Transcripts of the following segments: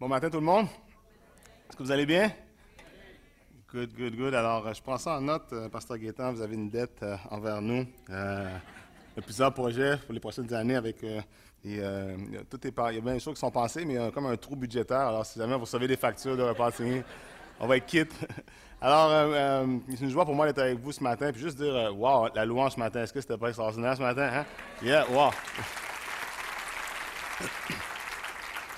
Bon matin tout le monde. Est-ce que vous allez bien? Good, good, good. Alors, euh, je prends ça en note, euh, Pasteur Gaétan, vous avez une dette euh, envers nous. Il y a plusieurs projets pour les prochaines années avec. tout est par- il y a bien des choses qui sont pensées, mais il y a comme un trou budgétaire. Alors, si jamais vous recevez des factures de signés, on va être quitte. Alors, c'est une joie pour moi d'être avec vous ce matin, puis juste dire, wow, la louange ce matin, est-ce que c'était pas extraordinaire ce matin? Hein? Yeah, wow.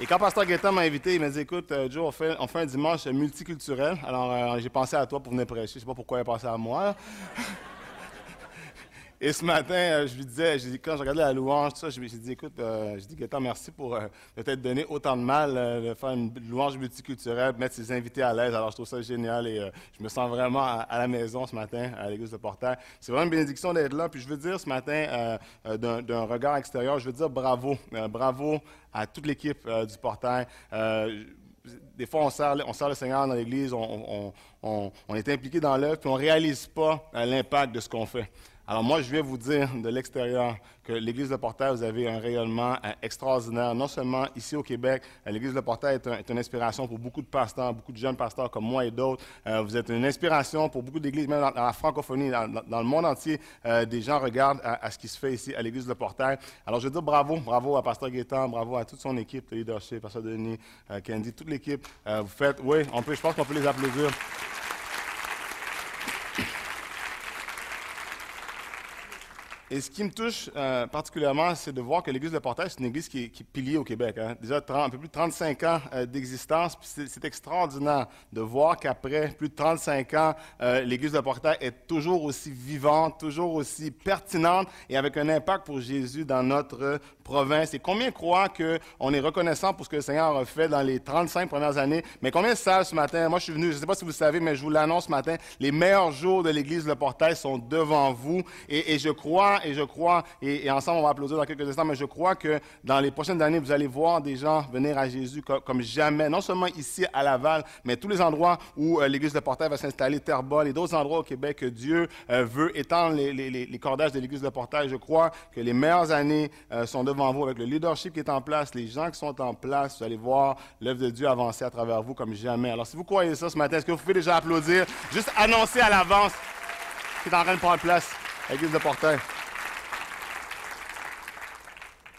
Et quand Pasteur Gaétan m'a invité, il m'a dit Écoute, euh, Joe, on fait, on fait un dimanche multiculturel. Alors, euh, j'ai pensé à toi pour venir prêcher. Je sais pas pourquoi il a pensé à moi. Et ce matin, euh, je lui disais, quand je regardais la louange, tout ça, j'ai j'ai dit Écoute, euh, j'ai dit Gaétan, merci pour euh, de t'être donné autant de mal euh, de faire une louange multiculturelle, mettre ses invités à l'aise. Alors, je trouve ça génial et je me sens vraiment à, la maison ce matin à l'église de Portail. C'est vraiment une bénédiction d'être là. Puis, je veux dire ce matin, d'un regard extérieur, je veux dire bravo. Bravo à toute l'équipe du portail. Des fois, on sert, le Seigneur dans l'Église, on, on- est impliqué dans l'œuvre, puis on ne réalise pas l'impact de ce qu'on fait. Alors moi, je vais vous dire de l'extérieur que l'Église de Portail, vous avez un rayonnement euh, extraordinaire, non seulement ici au Québec. euh, L'Église de Portail est, un- est une inspiration pour beaucoup de pasteurs, beaucoup de jeunes pasteurs comme moi et d'autres. Euh, vous êtes une inspiration pour beaucoup d'églises, même dans, la francophonie, dans, le monde entier. des gens regardent à, ce qui se fait ici à l'Église de Portail. Alors je veux dire bravo, bravo à Pasteur Gaétan, bravo à toute son équipe de leadership, Pasteur Denis, Candy, toute l'équipe. Vous faites, oui, on peut, je pense qu'on peut les applaudir. Et ce qui me touche euh, particulièrement, c'est de voir que l'Église de Portail, c'est une église qui est, pilier au Québec. hein. Déjà 30 un peu plus de 35 ans euh, d'existence. C'est extraordinaire de voir qu'après plus de 35 ans, euh, l'Église de Portail est toujours aussi vivante, toujours aussi pertinente et avec un impact pour Jésus dans notre province. Et combien croient qu'on est reconnaissant pour ce que le Seigneur a fait dans les 35 premières années? Mais combien savent ce matin? Moi, je suis venu, je ne sais pas si vous le savez, mais je vous l'annonce ce matin, les meilleurs jours de l'Église de Portail sont devant vous. Et je crois, et je crois, et, ensemble, on va applaudir dans quelques instants, mais je crois que dans les prochaines années, vous allez voir des gens venir à Jésus comme, jamais, non seulement ici à Laval, mais tous les endroits où euh, l'Église de Portail va s'installer, Terrebonne et d'autres endroits au Québec que Dieu euh, veut étendre les, cordages de l'Église de Portail. Je crois que les meilleures années euh, sont devant vous avec le leadership qui est en place, les gens qui sont en place. Vous allez voir l'œuvre de Dieu avancer à travers vous comme jamais. Alors, si vous croyez ça ce matin, est-ce que vous pouvez déjà applaudir, juste annoncer à l'avance ce qui est en train de prendre place à l'Église de Portail?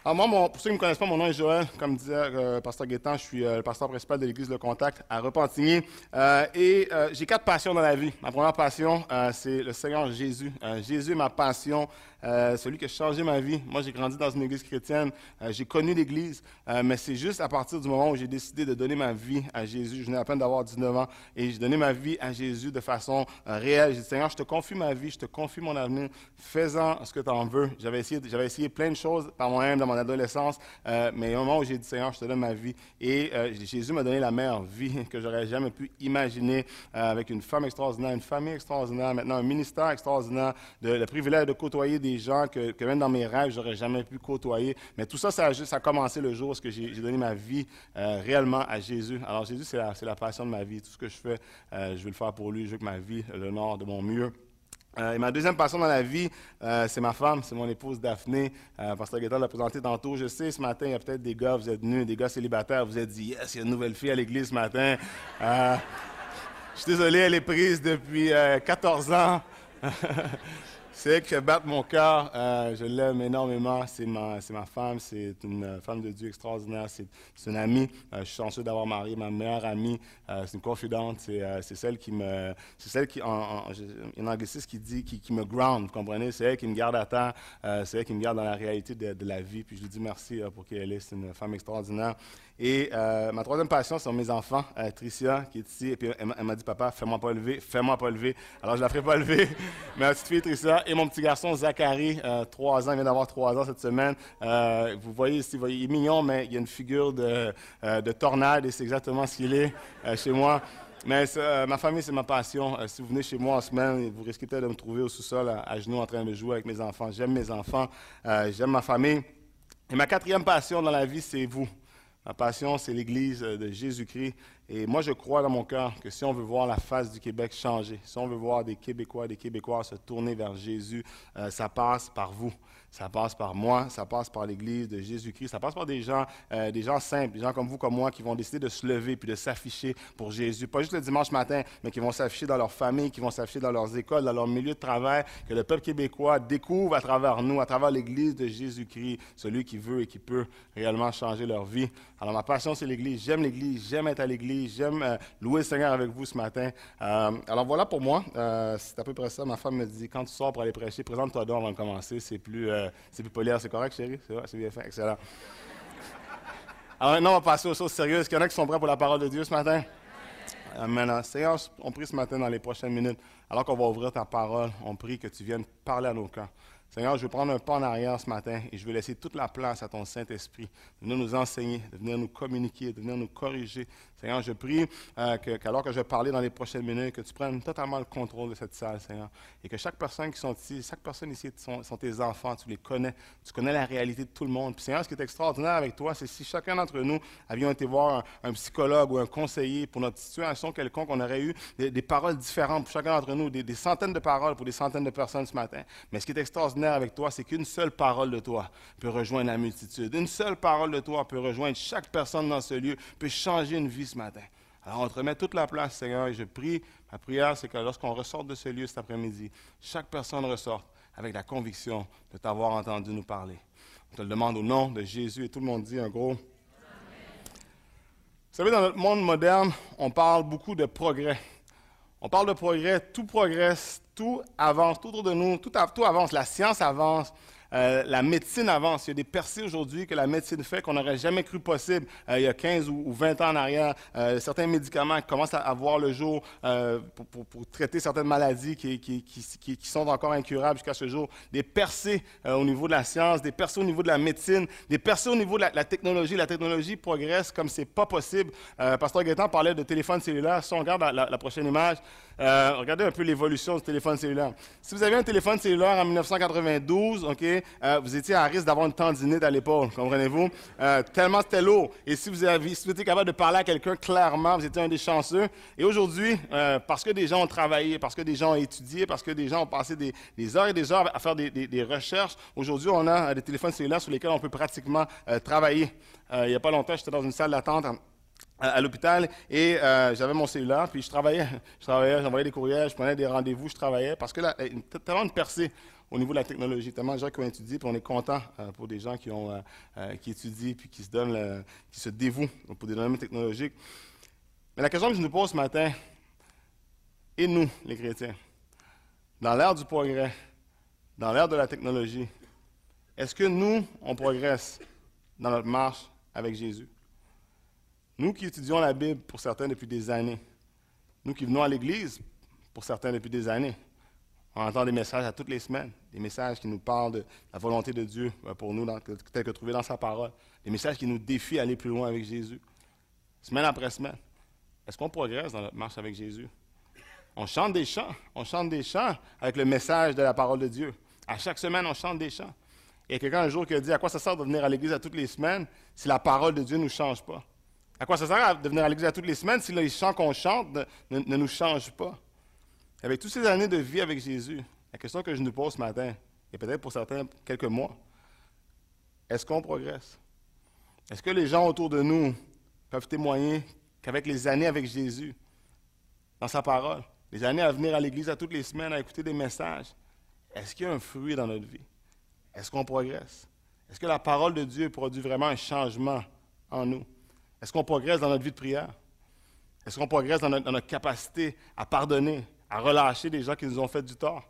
Alors moi, pour ceux qui ne me connaissent pas, mon nom est Joël. Comme disait euh, Pasteur Guétan, je suis euh, le pasteur principal de l'Église Le Contact à Repentigny. Euh, et euh, j'ai quatre passions dans la vie. Ma première passion, c'est le Seigneur Jésus. Jésus est ma passion, celui qui a changé ma vie. Moi, j'ai grandi dans une église chrétienne. J'ai connu l'Église, mais c'est juste à partir du moment où j'ai décidé de donner ma vie à Jésus. Je venais à peine d'avoir 19 ans et j'ai donné ma vie à Jésus de façon réelle. J'ai dit, Seigneur, je te confie ma vie, je te confie mon avenir. Fais-en ce que tu en veux. J'avais essayé, essayé plein de choses par moi-même dans mon adolescence, euh, mais il y a un moment où j'ai dit, Seigneur, je te donne ma vie. Et euh, Jésus m'a donné la meilleure vie que j'aurais jamais pu imaginer euh, avec une femme extraordinaire, une famille extraordinaire, maintenant un ministère extraordinaire, le privilège de côtoyer des gens que, même dans mes rêves, j'aurais jamais pu côtoyer. Mais tout ça, ça a, ça commencé le jour où j'ai donné ma vie réellement à Jésus. Alors Jésus, c'est la, passion de ma vie. Tout ce que je fais, je veux le faire pour lui. Je veux que ma vie l'honneur de mon mieux. Euh, et ma deuxième passion dans la vie, euh, c'est ma femme, c'est mon épouse Daphné. Euh, Pasteur l'a présenté tantôt. Je sais, ce matin, il y a peut-être des gars, vous êtes venus, des gars célibataires, vous êtes dit, yes, il y a une nouvelle fille à l'église ce matin. Euh, je suis désolé, elle est prise depuis euh, 14 ans. c'est fait battre mon cœur. Euh, je l'aime énormément. C'est ma, ma femme. C'est une euh, femme de Dieu extraordinaire. C'est, une amie. Euh, je suis chanceux d'avoir marié ma meilleure amie. C'est une confidente. C'est, celle qui me. C'est celle qui. En, en, anglicisme qui dit qui, qui me ground. Vous comprenez? C'est elle qui me garde à. Euh, c'est elle qui me garde dans la réalité de, la vie. Puis je lui dis merci pour qui elle est. C'est une femme extraordinaire. Et euh, ma troisième passion, c'est mes enfants. Euh, Tricia, qui est ici, et puis elle, m'a- dit, papa, fais-moi pas lever, fais-moi pas lever. Alors, je la ferai pas lever. Ma petite fille, Tricia, et mon petit garçon, Zachary, euh, trois ans, il vient d'avoir trois ans cette semaine. Euh, vous voyez ici, il est mignon, mais il y a une figure de, de tornade, et c'est exactement ce qu'il est chez moi. Mais ma famille, c'est ma passion. Si vous venez chez moi en semaine, vous risquez peut-être de me trouver au sous-sol, à, genoux, en train de jouer avec mes enfants. J'aime mes enfants, j'aime ma famille. Et ma quatrième passion dans la vie, c'est vous. Ma passion, c'est l'Église de Jésus-Christ. Et moi, je crois dans mon cœur que si on veut voir la face du Québec changer, si on veut voir des Québécois, des Québécois se tourner vers Jésus, euh, ça passe par vous. Ça passe par moi, ça passe par l'Église de Jésus-Christ, ça passe par des gens, euh, des gens simples, des gens comme vous, comme moi, qui vont décider de se lever puis de s'afficher pour Jésus. Pas juste le dimanche matin, mais qui vont s'afficher dans leur famille, qui vont s'afficher dans leurs écoles, dans leur milieu de travail, que le peuple québécois découvre à travers nous, à travers l'Église de Jésus-Christ, celui qui veut et qui peut réellement changer leur vie. Alors ma passion, c'est l'Église. J'aime l'Église, j'aime être à l'Église, j'aime euh, louer le Seigneur avec vous ce matin. Euh, alors voilà pour moi, c'est à peu près ça. Ma femme me dit, quand tu sors pour aller prêcher, présente-toi donc avant de commencer, c'est plus... Euh, c'est poli. C'est correct, chérie? C'est vrai, c'est bien fait. Excellent. Alors maintenant, on va passer aux choses sérieuses. Qu'il y en a qui sont prêts pour la parole de Dieu ce matin? Amen. Seigneur, on prie ce matin dans les prochaines minutes. Alors qu'on va ouvrir ta parole, on prie que tu viennes parler à nos cœurs. Seigneur, je vais prendre un pas en arrière ce matin et je vais laisser toute la place à ton Saint-Esprit de venir nous enseigner, de venir nous communiquer, de venir nous corriger. Seigneur, je prie euh, qu'alors que je vais parler dans les prochaines minutes, que tu prennes totalement le contrôle de cette salle, Seigneur, et que chaque personne qui sont ici, chaque personne ici sont, tes enfants, tu les connais, tu connais la réalité de tout le monde. Puis Seigneur, ce qui est extraordinaire avec toi, c'est si chacun d'entre nous avions été voir un, psychologue ou un conseiller pour notre situation quelconque, on aurait eu des, paroles différentes pour chacun d'entre nous, des centaines de paroles pour des centaines de personnes ce matin. Mais ce qui est extraordinaire, avec toi, c'est qu'une seule parole de toi peut rejoindre la multitude. Une seule parole de toi peut rejoindre chaque personne dans ce lieu, peut changer une vie ce matin. Alors on te remet toute la place, Seigneur, et je prie, ma prière, c'est que lorsqu'on ressort de ce lieu cet après-midi, chaque personne ressorte avec la conviction de t'avoir entendu nous parler. On te le demande au nom de Jésus et tout le monde dit un gros. Vous savez, dans notre monde moderne, on parle beaucoup de progrès. On parle de progrès, tout progresse, tout avance, tout autour de nous, tout avance, la science avance, euh, la médecine avance. Il y a des percées aujourd'hui que la médecine fait qu'on n'aurait jamais cru possible euh, il y a 15 ou, 20 ans en arrière. Euh, certains médicaments commencent à, voir le jour pour, traiter certaines maladies qui, sont encore incurables jusqu'à ce jour. Des percées au niveau de la science, des percées au niveau de la médecine, des percées au niveau de la, technologie. La technologie progresse comme c'est pas possible. Pasteur Gaétan parlait de téléphone cellulaire. Si on regarde la prochaine image, regardez un peu l'évolution du téléphone cellulaire. Si vous avez un téléphone cellulaire en 1992, OK, euh, vous étiez à risque d'avoir une tendinite à l'épaule, comprenez-vous? Euh, tellement c'était lourd. Et si vous, étiez capable de parler à quelqu'un clairement, vous étiez un des chanceux. Et aujourd'hui, euh, parce que des gens ont travaillé, parce que des gens ont étudié, parce que des gens ont passé des, heures et des heures à faire des, recherches, aujourd'hui, on a des téléphones cellulaires sur lesquels on peut pratiquement travailler. il n'y a pas longtemps, j'étais dans une salle d'attente à, l'hôpital et j'avais mon cellulaire, puis je travaillais, je travaillais, j'envoyais des courriels, je prenais des rendez-vous, je travaillais parce que là, tellement de percée au niveau de la technologie, tellement de gens qui ont étudié, puis on est content euh, pour des gens qui, ont, euh, euh, qui étudient, puis qui se donnent, qui se dévouent pour des domaines technologiques. Mais la question que je nous pose ce matin, et nous, les chrétiens, dans l'ère du progrès, dans l'ère de la technologie, est-ce que nous, on progresse dans notre marche avec Jésus? Nous qui étudions la Bible pour certains depuis des années, nous qui venons à l'Église pour certains depuis des années, on entend des messages à toutes les semaines, des messages qui nous parlent de la volonté de Dieu euh, pour nous, tel que trouvé dans sa parole, des messages qui nous défient à aller plus loin avec Jésus, semaine après semaine. Est-ce qu'on progresse dans notre marche avec Jésus? On chante des chants, on chante des chants avec le message de la parole de Dieu. À chaque semaine, on chante des chants. A quelqu'un un jour qui a dit, à quoi ça sert de venir à l'église à toutes les semaines si la parole de Dieu ne nous change pas? À quoi ça sert de venir à l'église à toutes les semaines si les chants qu'on chante ne nous changent pas? Avec toutes ces années de vie avec Jésus, la question que je nous pose ce matin, et peut-être pour certains quelques mois, est-ce qu'on progresse? Est-ce que les gens autour de nous peuvent témoigner qu'avec les années avec Jésus, dans sa parole, les années à venir à l'église à toutes les semaines, à écouter des messages, est-ce qu'il y a un fruit dans notre vie? Est-ce qu'on progresse? Est-ce que la parole de Dieu produit vraiment un changement en nous? Est-ce qu'on progresse dans notre vie de prière? Est-ce qu'on progresse dans notre capacité à pardonner, à relâcher des gens qui nous ont fait du tort?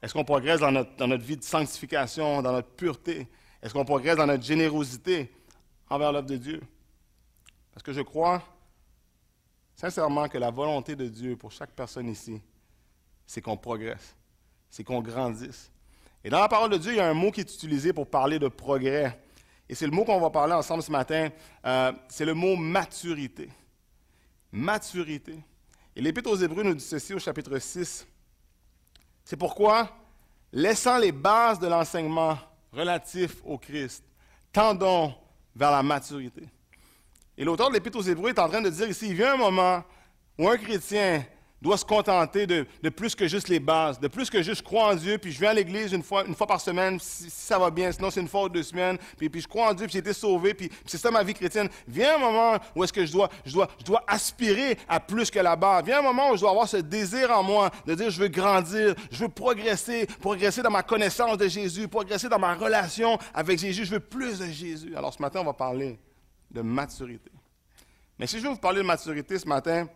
Est-ce qu'on progresse dans notre, dans notre, vie de sanctification, dans notre pureté? Est-ce qu'on progresse dans notre générosité envers l'œuvre de Dieu? Parce que je crois sincèrement que la volonté de Dieu pour chaque personne ici, c'est qu'on progresse, c'est qu'on grandisse. Et dans la parole de Dieu, il y a un mot qui est utilisé pour parler de progrès. Et c'est le mot qu'on va parler ensemble ce matin. Euh, c'est le mot maturité. Maturité. Et l'Épître aux Hébreux nous dit ceci au chapitre 6. C'est pourquoi, laissant les bases de l'enseignement relatif au Christ, tendons vers la maturité. Et l'auteur de l'Épître aux Hébreux est en train de dire ici, il vient un moment où un chrétien doit se contenter de, plus que juste les bases, de plus que juste croire en Dieu, puis je viens à l'église une fois, par semaine, si, ça va bien, sinon c'est une fois ou deux semaines, puis, je crois en Dieu, puis j'ai été sauvé, puis, c'est ça ma vie chrétienne. Vient un moment où est-ce que je dois, je, je aspirer à plus que la base. Vient un moment où je dois avoir ce désir en moi de dire je veux grandir, je veux progresser, progresser dans ma connaissance de Jésus, progresser dans ma relation avec Jésus, je veux plus de Jésus. Alors ce matin, on va parler de maturité. Mais si je veux vous parler de maturité ce matin,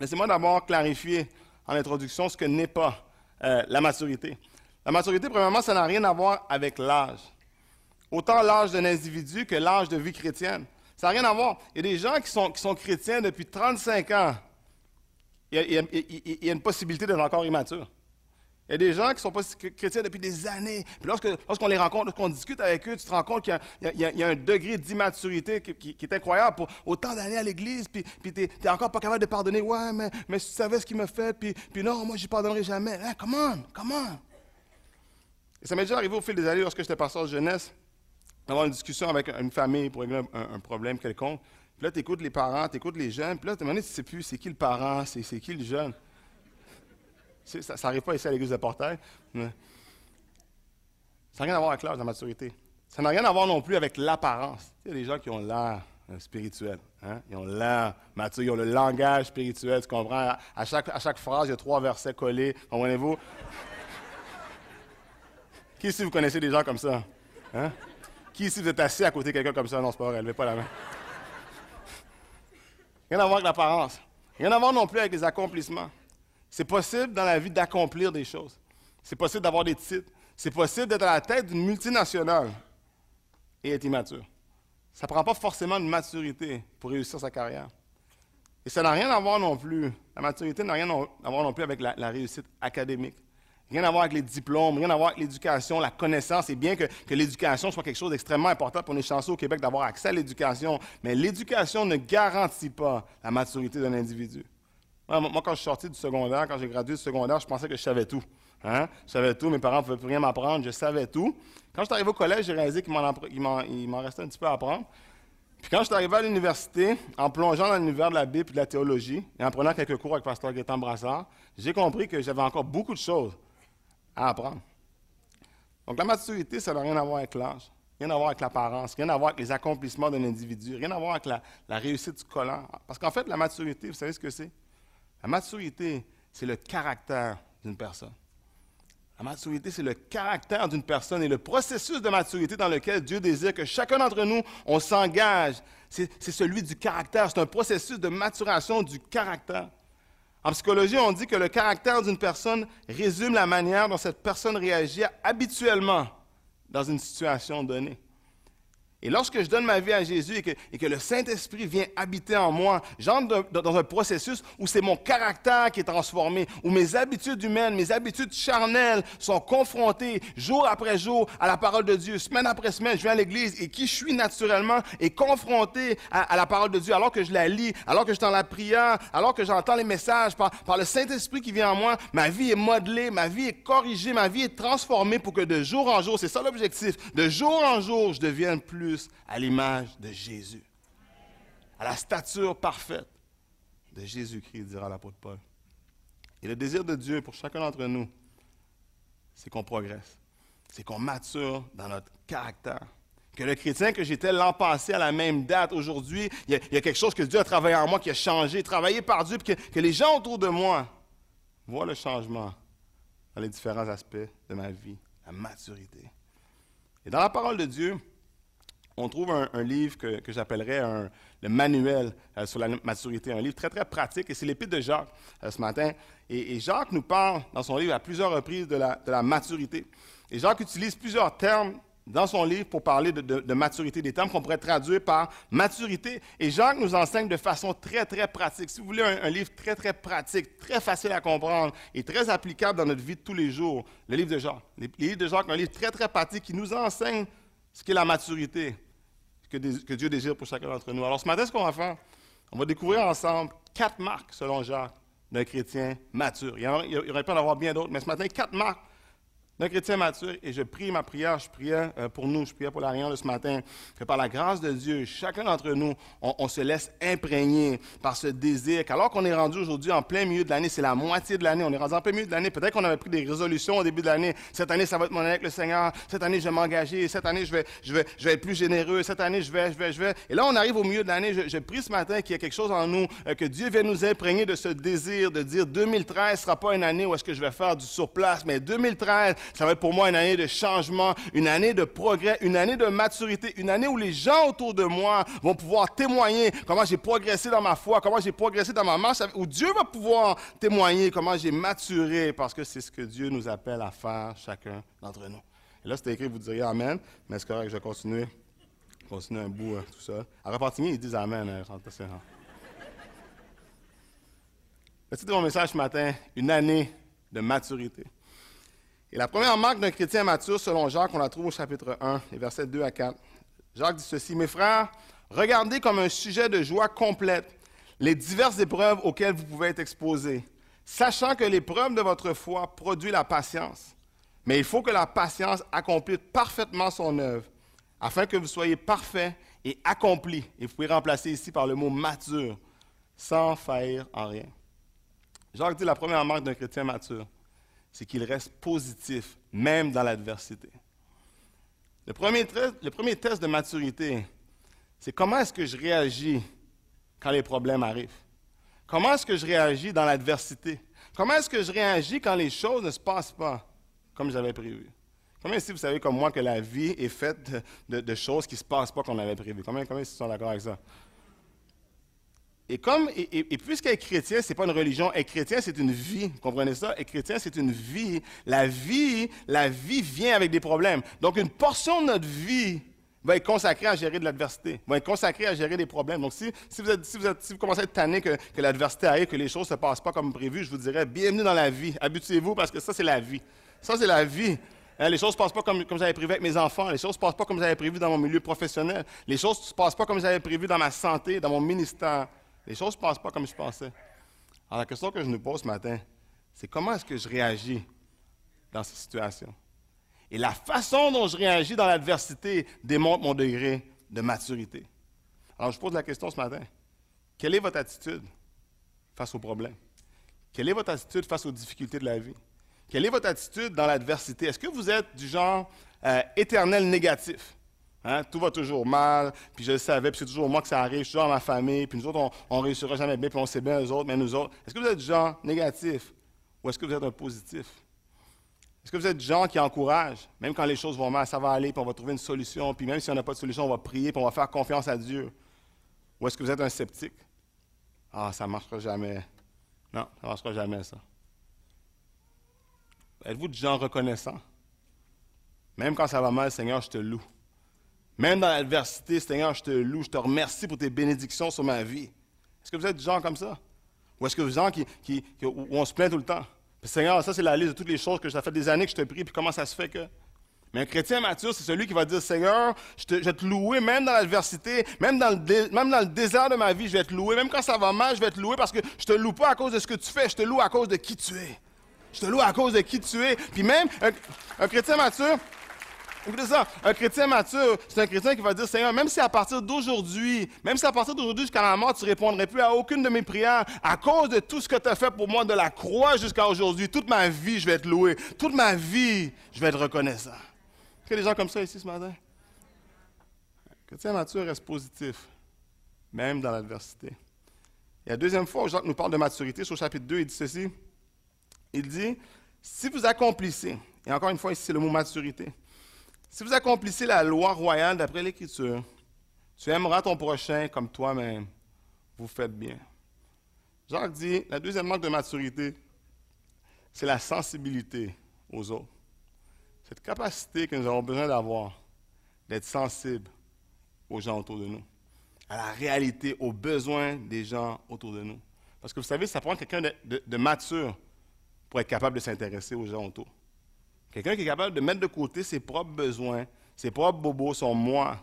laissez-moi d'abord clarifier en introduction ce que n'est pas euh, la maturité. La maturité, premièrement, ça n'a rien à voir avec l'âge. Autant l'âge d'un individu que l'âge de vie chrétienne. Ça n'a rien à voir. Il y a des gens qui sont, qui sont chrétiens depuis 35 ans. il y a une possibilité d'être encore immature. Il y a des gens qui ne sont pas chrétiens depuis des années. Puis lorsqu'on les rencontre, lorsqu'on discute avec eux, tu te rends compte qu'il y, a un degré d'immaturité qui, est incroyable pour autant d'années à l'Église, puis, tu n'es encore pas capable de pardonner. Ouais, mais, si tu savais ce qu'il me fait, puis, puis non, moi, je ne pardonnerai jamais. Hein, come on, come on. Ça m'est déjà arrivé au fil des années, lorsque j'étais pasteur de jeunesse, d'avoir une discussion avec une famille pour régler un, problème quelconque. Puis là, tu écoutes les parents, tu écoutes les jeunes, puis là, tu te demandes, tu sais plus c'est qui le parent, c'est qui le jeune. Ça n'arrive pas ici à l'église de Portail. Ça n'a rien à voir avec l'âge la maturité. Ça n'a rien à voir non plus avec l'apparence. Il y a des gens qui ont l'air euh, spirituel. Hein? Ils ont l'air mature, ils ont le langage spirituel. Tu comprends? À chaque, à chaque phrase, il y a trois versets collés. Comprenez-vous? Qui ici vous connaissez des gens comme ça? Hein? Qui ici vous êtes assis à côté de quelqu'un comme ça? Non, c'est pas vrai, levez pas la main. Rien à voir avec l'apparence. Rien à voir non plus avec les accomplissements. C'est possible dans la vie d'accomplir des choses. C'est possible d'avoir des titres. C'est possible d'être à la tête d'une multinationale et être immature. Ça ne prend pas forcément de maturité pour réussir sa carrière. Et ça n'a rien à voir non plus, la maturité n'a rien à voir non plus avec la, réussite académique. Rien à voir avec les diplômes, rien à voir avec l'éducation, la connaissance. C'est bien que, que l'éducation soit quelque chose d'extrêmement important pour les chanceux au Québec d'avoir accès à l'éducation, mais l'éducation ne garantit pas la maturité d'un individu. Moi, quand je suis sorti du secondaire, quand j'ai gradué du secondaire, je pensais que je savais tout. Hein? Je savais tout, mes parents ne pouvaient plus rien m'apprendre, je savais tout. Quand je suis arrivé au collège, j'ai réalisé qu'il m'en restait un petit peu à apprendre. Puis quand je suis arrivé à l'université, en plongeant dans l'univers de la Bible et de la théologie, et en prenant quelques cours avec Pasteur Gaétan Brassard, j'ai compris que j'avais encore beaucoup de choses à apprendre. Donc la maturité, ça n'a rien à voir avec l'âge, rien à voir avec l'apparence, rien à voir avec les accomplissements d'un individu, rien à voir avec la, la réussite scolaire. Parce qu'en fait, la maturité, vous savez ce que c'est? La maturité, c'est le caractère d'une personne. La maturité, c'est le caractère d'une personne et le processus de maturité dans lequel Dieu désire que chacun d'entre nous, s'engage. C'est celui du caractère. C'est un processus de maturation du caractère. En psychologie, on dit que le caractère d'une personne résume la manière dont cette personne réagit habituellement dans une situation donnée. Et lorsque je donne ma vie à Jésus et que, le Saint-Esprit vient habiter en moi, j'entre dans un processus où c'est mon caractère qui est transformé, où mes habitudes humaines, mes habitudes charnelles sont confrontées jour après jour à la parole de Dieu. Semaine après semaine, je viens à l'Église et qui je suis naturellement est confronté à, la parole de Dieu alors que je la lis, alors que je suis dans la prière, alors que j'entends les messages par, par le Saint-Esprit qui vient en moi. Ma vie est modelée, ma vie est corrigée, ma vie est transformée pour que de jour en jour, c'est ça l'objectif, de jour en jour, je devienne plus à l'image de Jésus, à la stature parfaite de Jésus-Christ, dira l'apôtre Paul. Et le désir de Dieu pour chacun d'entre nous, c'est qu'on progresse, c'est qu'on mature dans notre caractère. Que le chrétien que j'étais l'an passé à la même date, aujourd'hui, il, y, a quelque chose que Dieu a travaillé en moi, qui a changé, travaillé par Dieu, puis que, que les gens autour de moi voient le changement dans les différents aspects de ma vie, la maturité. Et dans la parole de Dieu, on trouve un, livre que, j'appellerais le manuel euh, sur la maturité, un livre très, très pratique, et c'est l'Épître de Jacques euh, ce matin. Et, Jacques nous parle dans son livre à plusieurs reprises de la, maturité. Et Jacques utilise plusieurs termes dans son livre pour parler de, maturité, des termes qu'on pourrait traduire par maturité. Et Jacques nous enseigne de façon très, très pratique. Si vous voulez un, livre très, très pratique, très facile à comprendre et très applicable dans notre vie de tous les jours, le livre de Jacques. Le livre de Jacques, un livre très, très pratique qui nous enseigne ce qu'est la maturité, que, Dieu désire pour chacun d'entre nous. Alors ce matin, ce qu'on va faire, on va découvrir ensemble quatre marques, selon Jacques, d'un chrétien mature. Il y aurait pas d'en avoir bien d'autres, mais ce matin, quatre marques d'un chrétien mature, et je prie ma prière, je priais euh, pour nous, je priais pour la de ce matin, que par la grâce de Dieu, chacun d'entre nous, on, se laisse imprégner par ce désir, qu'alors qu'on est rendu aujourd'hui en plein milieu de l'année, c'est la moitié de l'année, on est rendu en plein milieu de l'année, peut-être qu'on avait pris des résolutions au début de l'année, cette année ça va être mon année avec le Seigneur, cette année je vais m'engager, cette année je vais, je, vais, je vais être plus généreux, cette année je vais, je vais, je vais. Et là on arrive au milieu de l'année, je, prie ce matin qu'il y ait quelque chose en nous, euh, que Dieu vienne nous imprégner de ce désir de dire 2013 ne sera pas une année où est-ce que je vais faire du surplace, mais 2013, ça va être pour moi une année de changement, une année de progrès, une année de maturité, une année où les gens autour de moi vont pouvoir témoigner comment j'ai progressé dans ma foi, comment j'ai progressé dans ma marche, où Dieu va pouvoir témoigner comment j'ai maturé, parce que c'est ce que Dieu nous appelle à faire chacun d'entre nous. Et là, c'était écrit, vous diriez Amen, mais c'est correct, je vais continuer. Continuer un bout, euh, tout ça. À Repentigny, ils disent Amen. Hein, le titre de mon message ce matin, une année de maturité. Et la première marque d'un chrétien mature, selon Jacques, on la trouve au chapitre 1, les versets 2 à 4. Jacques dit ceci, Mes frères, regardez comme un sujet de joie complète les diverses épreuves auxquelles vous pouvez être exposés, sachant que l'épreuve de votre foi produit la patience. Mais il faut que la patience accomplisse parfaitement son œuvre, afin que vous soyez parfaits et accomplis. Et vous pouvez remplacer ici par le mot mature, sans faillir en rien. Jacques dit la première marque d'un chrétien mature c'est qu'il reste positif, même dans l'adversité. Le premier, test de maturité, c'est comment est-ce que je réagis quand les problèmes arrivent? Comment est-ce que je réagis dans l'adversité? Comment est-ce que je réagis quand les choses ne se passent pas comme j'avais prévu? Combien ici vous savez comme moi que la vie est faite de, choses qui ne se passent pas comme on avait prévu? Combien, combien ici sont d'accord avec ça? Et, comme, et, puisqu'être chrétien, ce n'est pas une religion, être chrétien, c'est une vie. Comprenez ça? Être chrétien, c'est une vie. La vie, la vie vient avec des problèmes. Donc, une portion de notre vie va être consacrée à gérer de l'adversité, va être consacrée à gérer des problèmes. Donc, si, si, vous, commencez à être tanné que, l'adversité arrive, que les choses ne se passent pas comme prévu, je vous dirais, bienvenue dans la vie. Habituez-vous parce que ça, c'est la vie. Ça, c'est la vie. Hein, les choses ne se passent pas comme, comme j'avais prévu avec mes enfants. Les choses ne se passent pas comme j'avais prévu dans mon milieu professionnel. Les choses ne se passent pas comme j'avais prévu dans ma santé, dans mon ministère. Les choses ne se passent pas comme je pensais. Alors, la question que je nous pose ce matin, c'est comment est-ce que je réagis dans ces situations? Et la façon dont je réagis dans l'adversité démontre mon degré de maturité. Alors, je pose la question ce matin. Quelle est votre attitude face aux problèmes? Quelle est votre attitude face aux difficultés de la vie? Quelle est votre attitude dans l'adversité? Est-ce que vous êtes du genre euh, éternel négatif? Hein? Tout va toujours mal, puis je le savais, puis c'est toujours moi que ça arrive, je suis toujours ma famille, puis nous autres, on ne réussira jamais bien, puis on sait bien eux autres, mais nous autres. Est-ce que vous êtes du genre négatif ou est-ce que vous êtes un positif? Est-ce que vous êtes du genre qui encourage, même quand les choses vont mal, ça va aller, puis on va trouver une solution, puis même si on n'a pas de solution, on va prier, puis on va faire confiance à Dieu? Ou est-ce que vous êtes un sceptique? Ah, ça ne marchera jamais. Non, ça ne marchera jamais, ça. Êtes-vous du genre reconnaissant? Même quand ça va mal, Seigneur, je te loue. Même dans l'adversité, Seigneur, je te loue, je te remercie pour tes bénédictions sur ma vie. Est-ce que vous êtes du genre comme ça? Ou est-ce que vous êtes du genre qui, où on se plaint tout le temps? Seigneur, ça c'est la liste de toutes les choses que ça fait des années que je te prie, puis comment ça se fait que? Mais un chrétien mature, c'est celui qui va dire, Seigneur, je, te, vais te louer même dans l'adversité, même, dans le même dans le désert de ma vie, je vais te louer. Même quand ça va mal, je vais te louer parce que je te loue pas à cause de ce que tu fais, je te loue à cause de qui tu es. Je te loue à cause de qui tu es. Puis même, un chrétien mature, Écoutez ça, un chrétien mature, c'est un chrétien qui va dire, Seigneur, même si à partir d'aujourd'hui, même si à partir d'aujourd'hui jusqu'à la mort, tu ne répondrais plus à aucune de mes prières, à cause de tout ce que tu as fait pour moi de la croix jusqu'à aujourd'hui, toute ma vie, je vais te louer. Toute ma vie, je vais être reconnaissant. Est-ce y a des gens comme ça ici ce matin? Un chrétien mature reste positif, même dans l'adversité. Et la deuxième fois où Jacques nous parle de maturité, sur le chapitre 2, il dit ceci. Il dit, si vous accomplissez, et encore une fois ici c'est le mot maturité, si vous accomplissez la loi royale d'après l'Écriture, tu aimeras ton prochain comme toi-même. Vous faites bien. Jacques dit, la deuxième marque de maturité, c'est la sensibilité aux autres. Cette capacité que nous avons besoin d'avoir, d'être sensible aux gens autour de nous, à la réalité, aux besoins des gens autour de nous. Parce que vous savez, ça prend quelqu'un de mature pour être capable de s'intéresser aux gens autour. Quelqu'un qui est capable de mettre de côté ses propres besoins, ses propres bobos, son moi,